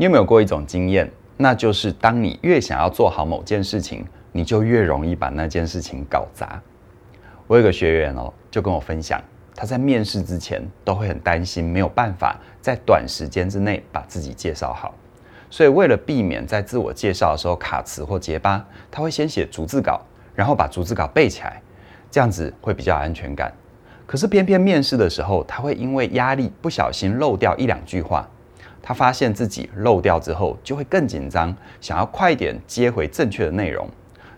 你有没有过一种经验？那就是当你越想要做好某件事情，你就越容易把那件事情搞砸。我有个学员哦，就跟我分享，他在面试之前都会很担心没有办法在短时间之内把自己介绍好，所以为了避免在自我介绍的时候卡词或结巴，他会先写逐字稿，然后把逐字稿背起来，这样子会比较安全感。可是偏偏面试的时候，他会因为压力不小心漏掉一两句话。他发现自己漏掉之后，就会更紧张，想要快点接回正确的内容。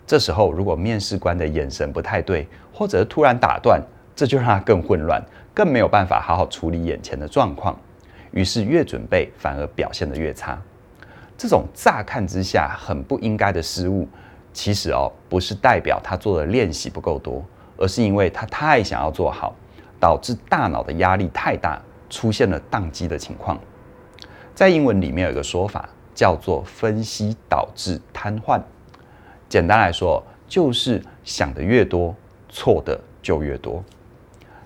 这时候，如果面试官的眼神不太对，或者突然打断，这就让他更混乱，更没有办法好好处理眼前的状况。于是，越准备反而表现得越差。这种乍看之下很不应该的失误，其实哦，不是代表他做的练习不够多，而是因为他太想要做好，导致大脑的压力太大，出现了宕机的情况。在英文里面有一个说法，叫做“分析导致瘫痪”。简单来说，就是想的越多，错的就越多。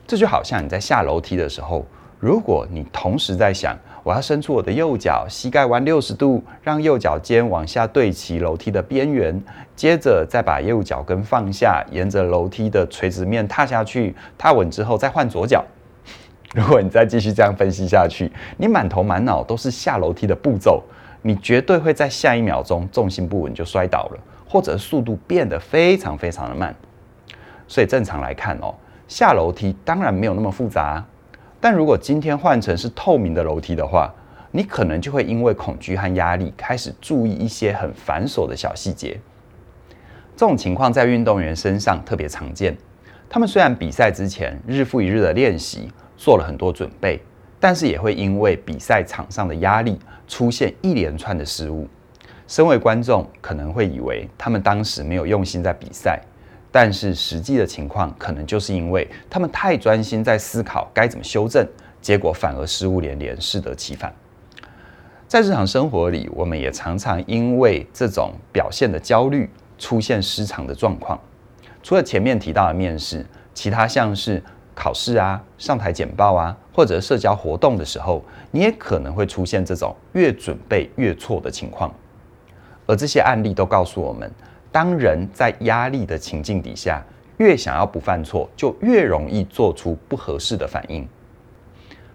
这就好像你在下楼梯的时候，如果你同时在想我要伸出我的右脚，膝盖弯六十度，让右脚尖往下对齐楼梯的边缘，接着再把右脚跟放下，沿着楼梯的垂直面踏下去，踏稳之后再换左脚。如果你再继续这样分析下去，你满头满脑都是下楼梯的步骤，你绝对会在下一秒钟重心不稳就摔倒了，或者速度变得非常非常的慢。所以正常来看哦，下楼梯当然没有那么复杂，但如果今天换成是透明的楼梯的话，你可能就会因为恐惧和压力开始注意一些很繁琐的小细节。这种情况在运动员身上特别常见，他们虽然比赛之前日复一日的练习。做了很多准备，但是也会因为比赛场上的压力出现一连串的失误。身为观众，可能会以为他们当时没有用心在比赛，但是实际的情况可能就是因为他们太专心在思考该怎么修正，结果反而失误连连，适得其反。在日常生活里，我们也常常因为这种表现的焦虑，出现失常的状况。除了前面提到的面试，其他像是考试啊，上台简报啊，或者社交活动的时候，你也可能会出现这种越准备越错的情况。而这些案例都告诉我们，当人在压力的情境底下，越想要不犯错，就越容易做出不合适的反应。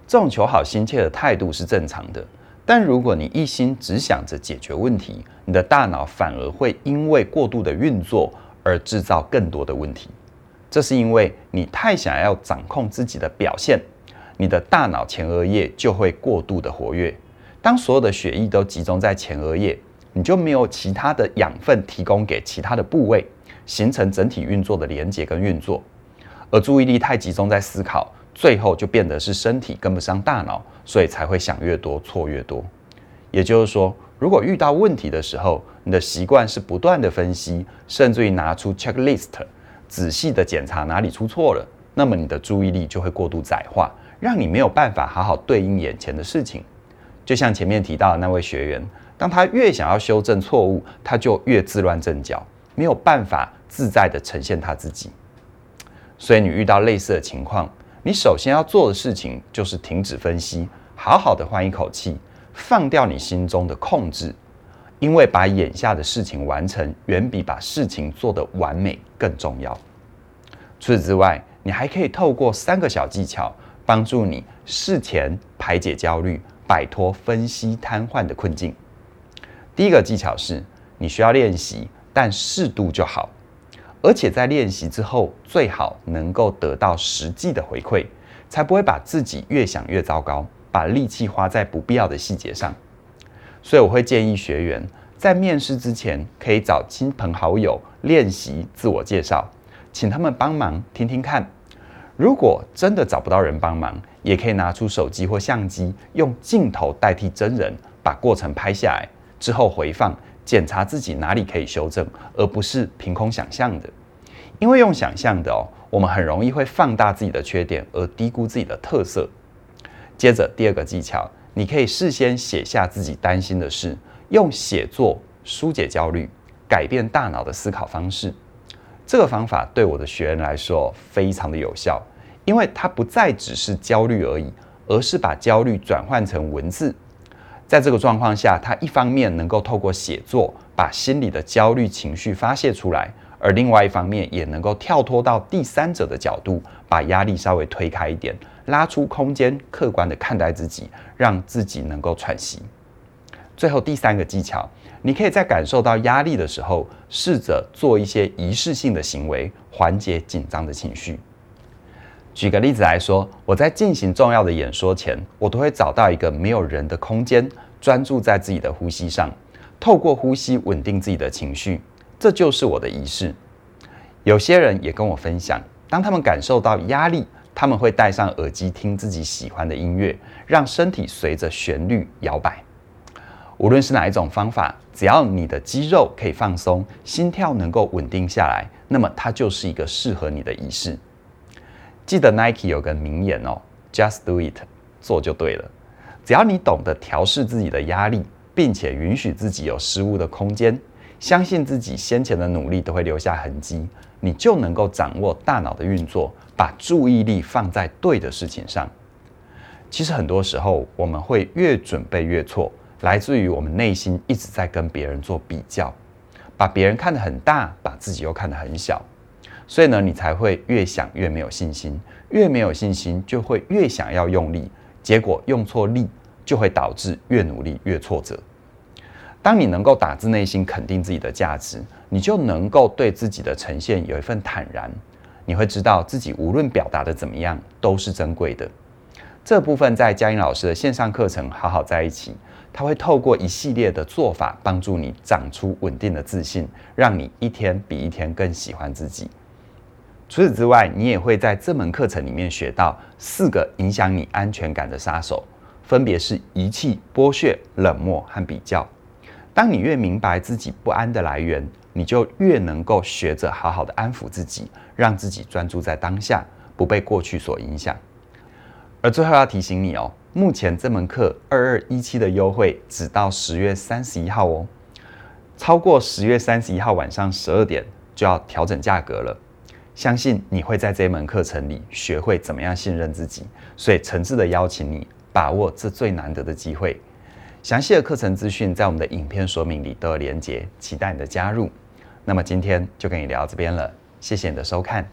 这种求好心切的态度是正常的，但如果你一心只想着解决问题，你的大脑反而会因为过度的运作而制造更多的问题。这是因为你太想要掌控自己的表现，你的大脑前额叶就会过度的活跃。当所有的血液都集中在前额叶，你就没有其他的养分提供给其他的部位，形成整体运作的连接跟运作。而注意力太集中在思考，最后就变得是身体跟不上大脑，所以才会想越多，错越多。也就是说，如果遇到问题的时候，你的习惯是不断的分析，甚至于拿出 checklist。仔细的检查哪里出错了，那么你的注意力就会过度窄化，让你没有办法好好对应眼前的事情。就像前面提到的那位学员，当他越想要修正错误，他就越自乱阵脚，没有办法自在的呈现他自己。所以你遇到类似的情况，你首先要做的事情就是停止分析，好好的换一口气，放掉你心中的控制。因为把眼下的事情完成，远比把事情做得完美更重要。除此之外，你还可以透过三个小技巧，帮助你事前排解焦虑，摆脱分析瘫痪的困境。第一个技巧是，你需要练习，但适度就好，而且在练习之后，最好能够得到实际的回馈，才不会把自己越想越糟糕，把力气花在不必要的细节上。所以我会建议学员在面试之前，可以找亲朋好友练习自我介绍，请他们帮忙听听看。如果真的找不到人帮忙，也可以拿出手机或相机，用镜头代替真人，把过程拍下来之后回放，检查自己哪里可以修正，而不是凭空想象的。因为用想象的哦，我们很容易会放大自己的缺点，而低估自己的特色。接着第二个技巧。你可以事先写下自己担心的事，用写作疏解焦虑，改变大脑的思考方式。这个方法对我的学员来说非常的有效，因为它不再只是焦虑而已，而是把焦虑转换成文字。在这个状况下，他一方面能够透过写作把心里的焦虑情绪发泄出来，而另外一方面也能够跳脱到第三者的角度，把压力稍微推开一点，拉出空间，客观的看待自己，让自己能够喘息。最后第三个技巧，你可以在感受到压力的时候，试着做一些仪式性的行为，缓解紧张的情绪。举个例子来说，我在进行重要的演说前，我都会找到一个没有人的空间，专注在自己的呼吸上，透过呼吸稳定自己的情绪，这就是我的仪式。有些人也跟我分享，当他们感受到压力，他们会戴上耳机听自己喜欢的音乐，让身体随着旋律摇摆。无论是哪一种方法，只要你的肌肉可以放松，心跳能够稳定下来，那么它就是一个适合你的仪式。记得 Nike 有个名言哦，Just do it，做就对了。只要你懂得调试自己的压力，并且允许自己有失误的空间，相信自己先前的努力都会留下痕迹，你就能够掌握大脑的运作，把注意力放在对的事情上。其实很多时候，我们会越准备越错，来自于我们内心一直在跟别人做比较，把别人看得很大，把自己又看得很小。所以呢，你才会越想越没有信心，越没有信心就会越想要用力，结果用错力就会导致越努力越挫折。当你能够打自内心肯定自己的价值，你就能够对自己的呈现有一份坦然。你会知道自己无论表达的怎么样都是珍贵的。这部分在嘉音老师的线上课程《好好在一起》，他会透过一系列的做法帮助你长出稳定的自信，让你一天比一天更喜欢自己。除此之外，你也会在这门课程里面学到四个影响你安全感的杀手，分别是遗弃、剥削、冷漠和比较。当你越明白自己不安的来源，你就越能够学着好好的安抚自己，让自己专注在当下，不被过去所影响。而最后要提醒你哦，目前这门课二二一七的优惠只到十月三十一号哦，超过十月三十一号晚上十二点就要调整价格了。相信你会在这门课程里学会怎么样信任自己，所以诚挚的邀请你把握这最难得的机会。详细的课程资讯在我们的影片说明里都有连结，期待你的加入。那么今天就跟你聊到这边了，谢谢你的收看。